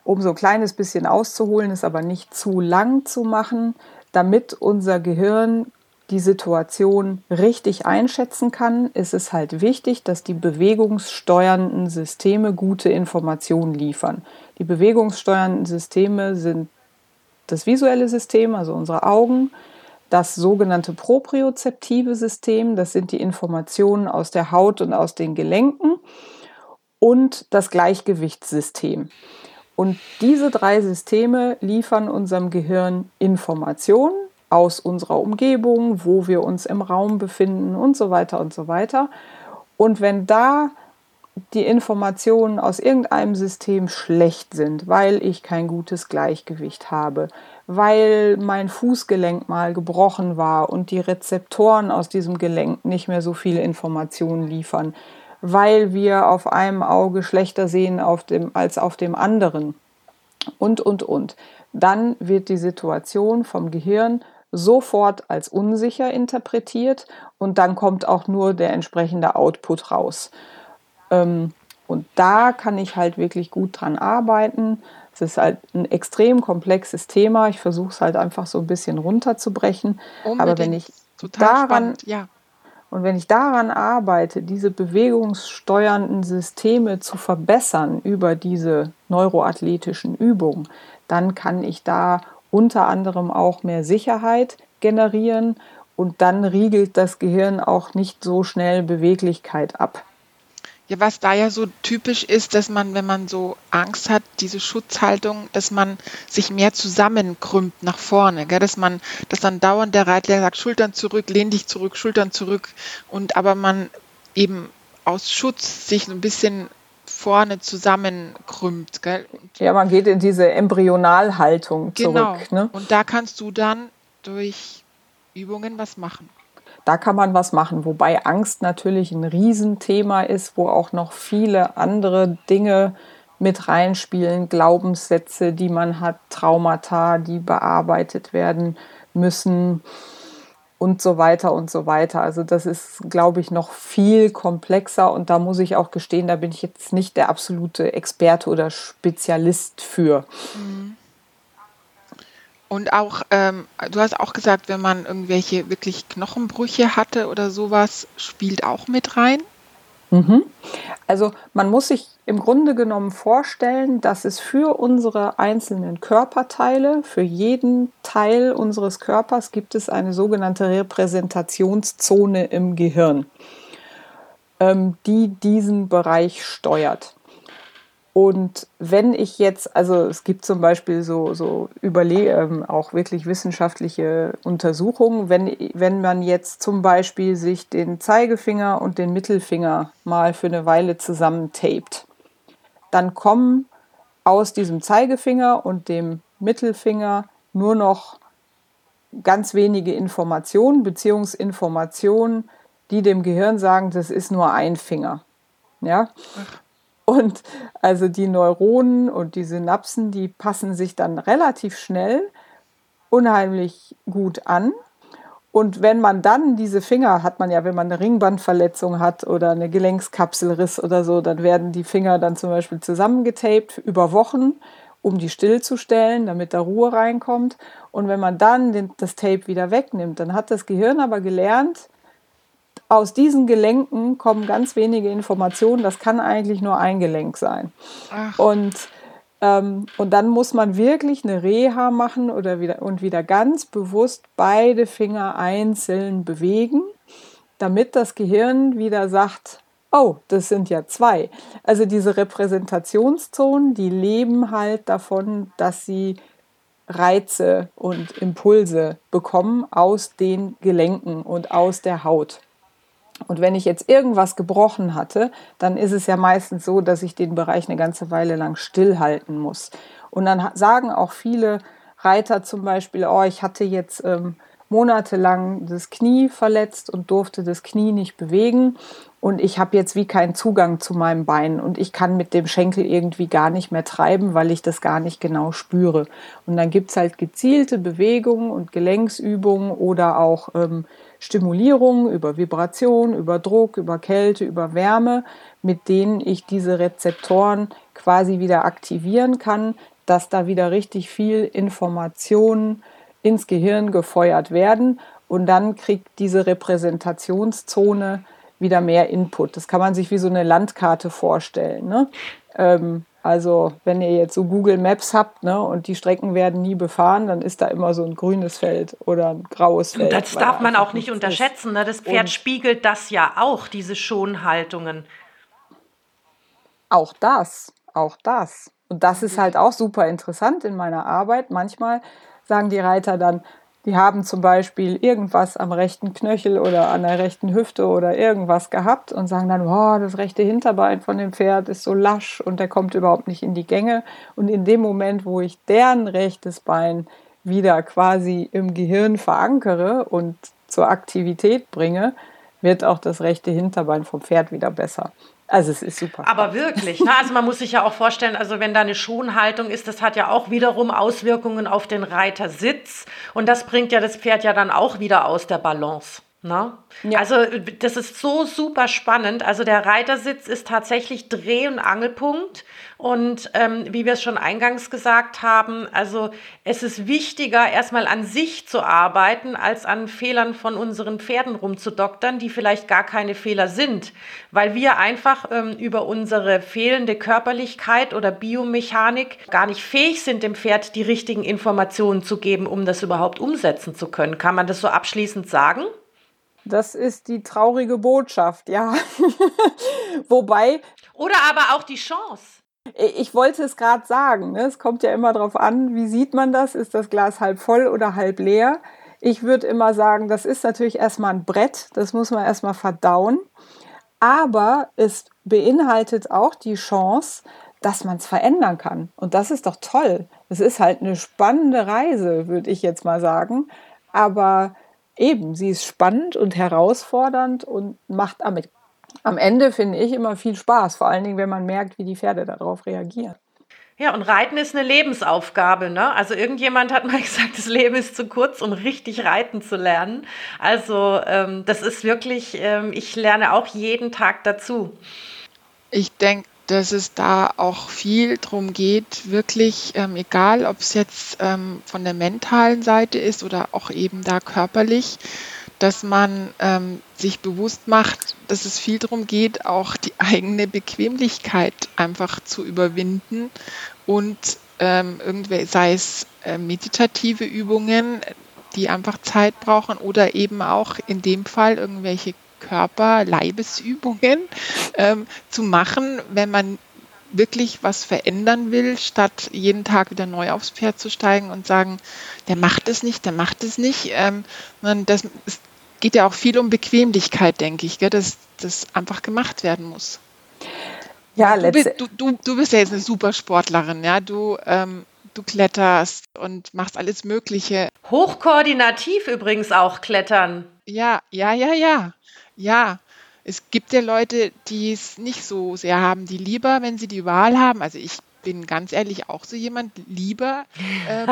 um so ein kleines bisschen auszuholen, es aber nicht zu lang zu machen, damit unser Gehirn die Situation richtig einschätzen kann, ist es halt wichtig, dass die bewegungssteuernden Systeme gute Informationen liefern. Die bewegungssteuernden Systeme sind das visuelle System, also unsere Augen, das sogenannte propriozeptive System, das sind die Informationen aus der Haut und aus den Gelenken und das Gleichgewichtssystem. Und diese drei Systeme liefern unserem Gehirn Informationen aus unserer Umgebung, wo wir uns im Raum befinden und so weiter und so weiter. Und wenn da die Informationen aus irgendeinem System schlecht sind, weil ich kein gutes Gleichgewicht habe, weil mein Fußgelenk mal gebrochen war und die Rezeptoren aus diesem Gelenk nicht mehr so viele Informationen liefern, weil wir auf einem Auge schlechter sehen auf dem, als auf dem anderen und, und, und. Dann wird die Situation vom Gehirn sofort als unsicher interpretiert und dann kommt auch nur der entsprechende Output raus. Ähm, und da kann ich halt wirklich gut dran arbeiten. Es ist halt ein extrem komplexes Thema. Ich versuche es halt einfach so ein bisschen runterzubrechen. Aber wenn ich Total daran, spannend, ja. und wenn ich daran arbeite, diese bewegungssteuernden Systeme zu verbessern über diese neuroathletischen Übungen, dann kann ich da unter anderem auch mehr Sicherheit generieren und dann riegelt das Gehirn auch nicht so schnell Beweglichkeit ab. Ja, was da ja so typisch ist, dass man, wenn man so Angst hat, diese Schutzhaltung, dass man sich mehr zusammenkrümmt nach vorne, gell? dass man, dass dann dauernd der Reitler sagt, Schultern zurück, lehn dich zurück, Schultern zurück und aber man eben aus Schutz sich ein bisschen vorne zusammenkrümmt. Gell? Und Ja, man geht in diese Embryonalhaltung genau. zurück. Ne? Und da kannst du dann durch Übungen was machen. Da kann man was machen, wobei Angst natürlich ein Riesenthema ist, wo auch noch viele andere Dinge mit reinspielen, Glaubenssätze, die man hat, Traumata, die bearbeitet werden müssen und so weiter und so weiter. Also das ist, glaube ich, noch viel komplexer und da muss ich auch gestehen, da bin ich jetzt nicht der absolute Experte oder Spezialist für. Und auch, ähm, du hast auch gesagt, wenn man irgendwelche wirklich Knochenbrüche hatte oder sowas, spielt auch mit rein. Mhm. Also man muss sich im Grunde genommen vorstellen, dass es für unsere einzelnen Körperteile, für jeden Teil unseres Körpers gibt es eine sogenannte Repräsentationszone im Gehirn, ähm, die diesen Bereich steuert. Und wenn ich jetzt, also es gibt zum Beispiel so, so Überle ähm, auch wirklich wissenschaftliche Untersuchungen, wenn, wenn man jetzt zum Beispiel sich den Zeigefinger und den Mittelfinger mal für eine Weile zusammen tapet, dann kommen aus diesem Zeigefinger und dem Mittelfinger nur noch ganz wenige Informationen, Beziehungsinformationen, die dem Gehirn sagen, das ist nur ein Finger. Ja? Und also die Neuronen und die Synapsen, die passen sich dann relativ schnell unheimlich gut an. Und wenn man dann diese Finger, hat man ja, wenn man eine Ringbandverletzung hat oder eine Gelenkskapselriss oder so, dann werden die Finger dann zum Beispiel zusammengetaped über Wochen, um die stillzustellen, damit da Ruhe reinkommt. Und wenn man dann den, das Tape wieder wegnimmt, dann hat das Gehirn aber gelernt, aus diesen Gelenken kommen ganz wenige Informationen. Das kann eigentlich nur ein Gelenk sein. Ach. Und ähm, und dann muss man wirklich eine Reha machen oder wieder, und wieder ganz bewusst beide Finger einzeln bewegen, damit das Gehirn wieder sagt, oh, das sind ja zwei. Also diese Repräsentationszonen, die leben halt davon, dass sie Reize und Impulse bekommen aus den Gelenken und aus der Haut. Und wenn ich jetzt irgendwas gebrochen hatte, dann ist es ja meistens so, dass ich den Bereich eine ganze Weile lang stillhalten muss. Und dann sagen auch viele Reiter zum Beispiel, oh, ich hatte jetzt ähm, monatelang das Knie verletzt und durfte das Knie nicht bewegen und ich habe jetzt wie keinen Zugang zu meinem Bein und ich kann mit dem Schenkel irgendwie gar nicht mehr treiben, weil ich das gar nicht genau spüre. Und dann gibt es halt gezielte Bewegungen und Gelenksübungen oder auch ähm, Stimulierung über Vibration, über Druck, über Kälte, über Wärme, mit denen ich diese Rezeptoren quasi wieder aktivieren kann, dass da wieder richtig viel Informationen ins Gehirn gefeuert werden und dann kriegt diese Repräsentationszone wieder mehr Input. Das kann man sich wie so eine Landkarte vorstellen. Ne? Ähm, also wenn ihr jetzt so Google Maps habt ne, und die Strecken werden nie befahren, dann ist da immer so ein grünes Feld oder ein graues Feld. Das darf man auch nicht unterschätzen. Ne? Das Pferd spiegelt das ja auch, diese Schonhaltungen. Auch das, auch das. Und das ist halt auch super interessant in meiner Arbeit. Manchmal sagen die Reiter dann, die haben zum Beispiel irgendwas am rechten Knöchel oder an der rechten Hüfte oder irgendwas gehabt und sagen dann, wow, das rechte Hinterbein von dem Pferd ist so lasch und der kommt überhaupt nicht in die Gänge. Und in dem Moment, wo ich deren rechtes Bein wieder quasi im Gehirn verankere und zur Aktivität bringe, wird auch das rechte Hinterbein vom Pferd wieder besser. Also es ist super. Aber wirklich, ne? also man muss sich ja auch vorstellen, also wenn da eine Schonhaltung ist, das hat ja auch wiederum Auswirkungen auf den Reitersitz und das bringt ja das Pferd ja dann auch wieder aus der Balance. Ne? Ja. Also das ist so super spannend. Also der Reitersitz ist tatsächlich Dreh- und Angelpunkt. Und ähm, wie wir es schon eingangs gesagt haben, also es ist wichtiger, erstmal an sich zu arbeiten, als an Fehlern von unseren Pferden rumzudoktern, die vielleicht gar keine Fehler sind. Weil wir einfach ähm, über unsere fehlende Körperlichkeit oder Biomechanik gar nicht fähig sind, dem Pferd die richtigen Informationen zu geben, um das überhaupt umsetzen zu können. Kann man das so abschließend sagen? Das ist die traurige Botschaft, ja. Wobei. Oder aber auch die Chance. Ich wollte es gerade sagen. Ne? Es kommt ja immer darauf an, wie sieht man das? Ist das Glas halb voll oder halb leer? Ich würde immer sagen, das ist natürlich erstmal ein Brett. Das muss man erstmal verdauen. Aber es beinhaltet auch die Chance, dass man es verändern kann. Und das ist doch toll. Es ist halt eine spannende Reise, würde ich jetzt mal sagen. Aber eben, sie ist spannend und herausfordernd und macht damit am Ende, finde ich, immer viel Spaß. Vor allen Dingen, wenn man merkt, wie die Pferde darauf reagieren. Ja, und Reiten ist eine Lebensaufgabe. Ne? Also irgendjemand hat mal gesagt, das Leben ist zu kurz, um richtig reiten zu lernen. Also ähm, das ist wirklich, ähm, ich lerne auch jeden Tag dazu. Ich denke, dass es da auch viel darum geht, wirklich, ähm, egal ob es jetzt ähm, von der mentalen Seite ist oder auch eben da körperlich, dass man ähm, sich bewusst macht, dass es viel darum geht, auch die eigene Bequemlichkeit einfach zu überwinden und ähm, irgendwie, sei es äh, meditative Übungen, die einfach Zeit brauchen oder eben auch in dem Fall irgendwelche Körper-Leibesübungen ähm, zu machen, wenn man wirklich was verändern will, statt jeden Tag wieder neu aufs Pferd zu steigen und sagen, der macht es nicht, der macht es nicht. Ähm, das es geht ja auch viel um Bequemlichkeit, denke ich, gell, dass das einfach gemacht werden muss. Ja, du bist, du, du, du bist ja jetzt eine super Sportlerin, ja. Du, ähm, du kletterst und machst alles Mögliche. Hochkoordinativ übrigens auch klettern. Ja, ja, ja, ja. Ja, es gibt ja Leute, die es nicht so sehr haben, die lieber, wenn sie die Wahl haben, also ich bin ganz ehrlich auch so jemand, lieber ähm,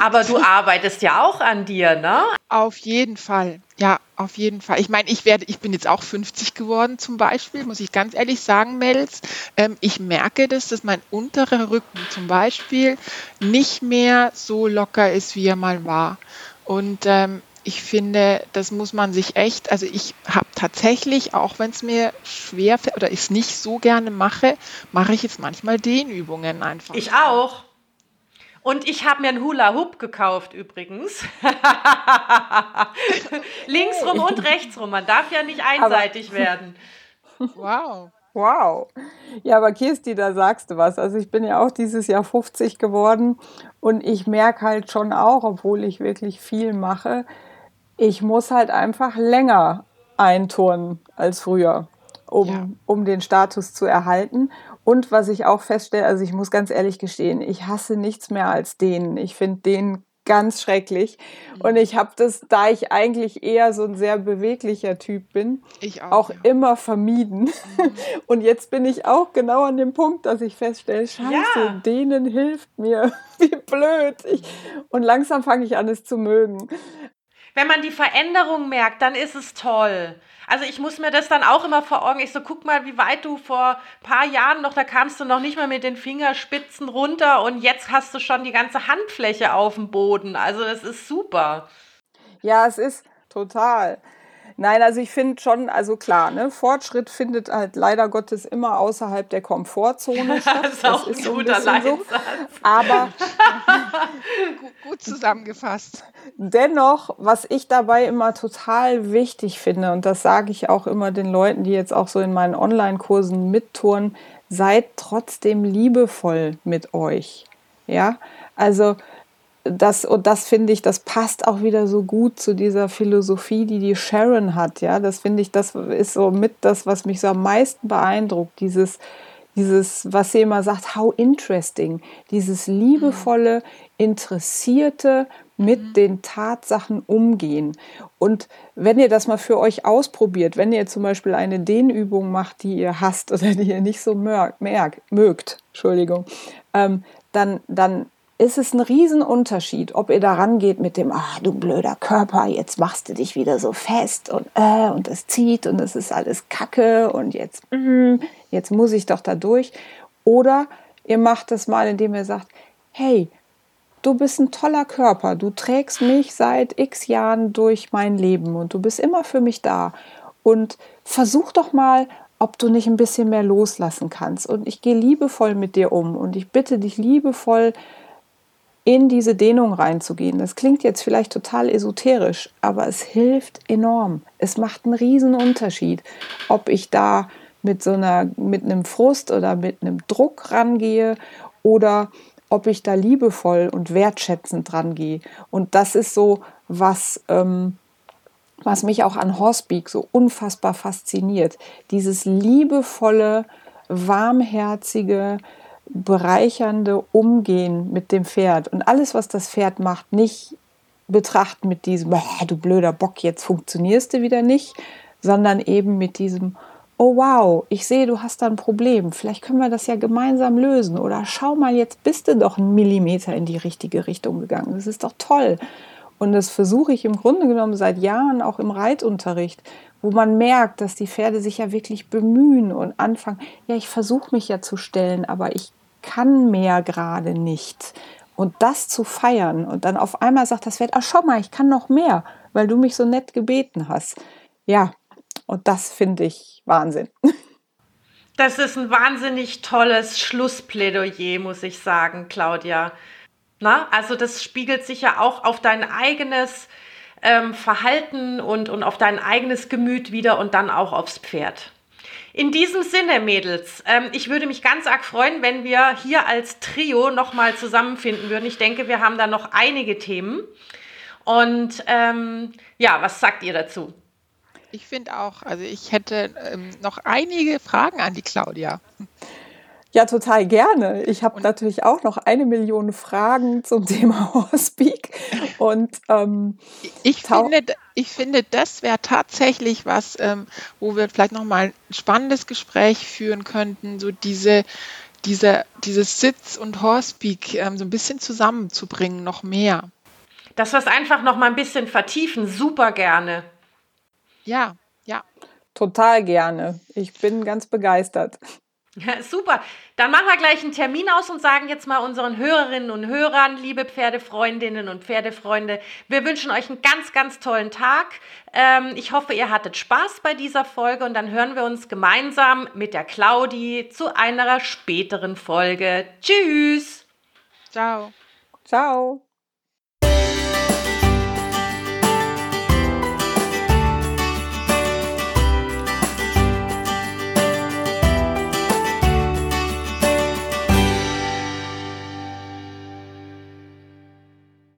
Aber du arbeitest ja auch an dir, ne? Auf jeden Fall. Ja, auf jeden Fall. Ich meine, ich werde, ich bin jetzt auch 50 geworden zum Beispiel, muss ich ganz ehrlich sagen, Mels. Ähm, ich merke das, dass mein unterer Rücken zum Beispiel nicht mehr so locker ist, wie er mal war. Und ähm, ich finde, das muss man sich echt, also ich habe tatsächlich, auch wenn es mir schwer fällt oder ich es nicht so gerne mache, mache ich jetzt manchmal Dehnübungen einfach. Ich auch. Und ich habe mir einen Hula Hoop gekauft übrigens. Linksrum und rechtsrum. Man darf ja nicht einseitig aber, werden. Wow. Wow. Ja, aber Kirsti, da sagst du was. Also ich bin ja auch dieses Jahr 50 geworden und ich merke halt schon auch, obwohl ich wirklich viel mache, ich muss halt einfach länger einturnen als früher, um, ja. um den Status zu erhalten. Und was ich auch feststelle, also ich muss ganz ehrlich gestehen, ich hasse nichts mehr als den. Ich finde den ganz schrecklich. Und ich habe das, da ich eigentlich eher so ein sehr beweglicher Typ bin, auch, auch ja. immer vermieden. Mhm. Und jetzt bin ich auch genau an dem Punkt, dass ich feststelle, scheiße, ja. denen hilft mir. Wie blöd. Ich, und langsam fange ich an, es zu mögen. Wenn man die Veränderung merkt, dann ist es toll. Also ich muss mir das dann auch immer vor Augen. Ich so, guck mal, wie weit du vor ein paar Jahren noch, da kamst du noch nicht mal mit den Fingerspitzen runter und jetzt hast du schon die ganze Handfläche auf dem Boden. Also das ist super. Ja, es ist total. Nein, also ich finde schon, also klar, ne, Fortschritt findet halt leider Gottes immer außerhalb der Komfortzone statt. das ist auch das ist ein guter so so. Aber gut zusammengefasst. Dennoch, was ich dabei immer total wichtig finde, und das sage ich auch immer den Leuten, die jetzt auch so in meinen Online-Kursen mittouren, seid trotzdem liebevoll mit euch. Ja, also das, und das finde ich, das passt auch wieder so gut zu dieser Philosophie, die die Sharon hat. Ja, das finde ich, das ist so mit das, was mich so am meisten beeindruckt. Dieses, dieses, was sie immer sagt, how interesting. Dieses liebevolle, interessierte, mit mhm. den Tatsachen umgehen. Und wenn ihr das mal für euch ausprobiert, wenn ihr zum Beispiel eine Dehnübung macht, die ihr hasst oder die ihr nicht so merkt, mögt, Entschuldigung, ähm, dann, dann ist es ein Riesenunterschied, ob ihr da rangeht mit dem, ah, du blöder Körper, jetzt machst du dich wieder so fest und äh, und es zieht und es ist alles Kacke und jetzt, mm, jetzt muss ich doch da durch. Oder ihr macht es mal, indem ihr sagt, hey, du bist ein toller Körper, du trägst mich seit x Jahren durch mein Leben und du bist immer für mich da. Und versuch doch mal, ob du nicht ein bisschen mehr loslassen kannst. Und ich gehe liebevoll mit dir um und ich bitte dich liebevoll, in diese Dehnung reinzugehen. Das klingt jetzt vielleicht total esoterisch, aber es hilft enorm. Es macht einen riesen Unterschied, ob ich da mit so einer, mit einem Frust oder mit einem Druck rangehe oder ob ich da liebevoll und wertschätzend rangehe. Und das ist so was, ähm, was mich auch an Horsepeak so unfassbar fasziniert. Dieses liebevolle, warmherzige, bereichernde Umgehen mit dem Pferd. Und alles, was das Pferd macht, nicht betrachten mit diesem, oh, du blöder Bock, jetzt funktionierst du wieder nicht, sondern eben mit diesem, oh wow, ich sehe, du hast da ein Problem, vielleicht können wir das ja gemeinsam lösen. Oder schau mal, jetzt bist du doch einen Millimeter in die richtige Richtung gegangen, das ist doch toll. Und das versuche ich im Grunde genommen seit Jahren auch im Reitunterricht, wo man merkt, dass die Pferde sich ja wirklich bemühen und anfangen, ja, ich versuche mich ja zu stellen, aber ich kann mehr gerade nicht. Und das zu feiern und dann auf einmal sagt das Pferd, ach schau mal, ich kann noch mehr, weil du mich so nett gebeten hast. Ja, und das finde ich Wahnsinn. Das ist ein wahnsinnig tolles Schlussplädoyer, muss ich sagen, Claudia. Na, also das spiegelt sich ja auch auf dein eigenes ähm, Verhalten und, und auf dein eigenes Gemüt wieder und dann auch aufs Pferd. In diesem Sinne, Mädels, ähm, ich würde mich ganz arg freuen, wenn wir hier als Trio nochmal zusammenfinden würden. Ich denke, wir haben da noch einige Themen. Und ähm, ja, was sagt ihr dazu? Ich finde auch, also ich hätte ähm, noch einige Fragen an die Claudia. Ja, total gerne. Ich habe natürlich auch noch eine Million Fragen zum Thema Horsepeak. Und ähm, ich, finde, ich finde, das wäre tatsächlich was, ähm, wo wir vielleicht noch mal ein spannendes Gespräch führen könnten, so diese diese, dieses Sitz und Horsepeak ähm, so ein bisschen zusammenzubringen, noch mehr. Dass wir es einfach noch mal ein bisschen vertiefen, super gerne. Ja, ja. Total gerne. Ich bin ganz begeistert. Ja, super. Dann machen wir gleich einen Termin aus und sagen jetzt mal unseren Hörerinnen und Hörern, liebe Pferdefreundinnen und Pferdefreunde, wir wünschen euch einen ganz, ganz tollen Tag. Ähm, ich hoffe, ihr hattet Spaß bei dieser Folge und dann hören wir uns gemeinsam mit der Claudi zu einer späteren Folge. Tschüss. Ciao. Ciao.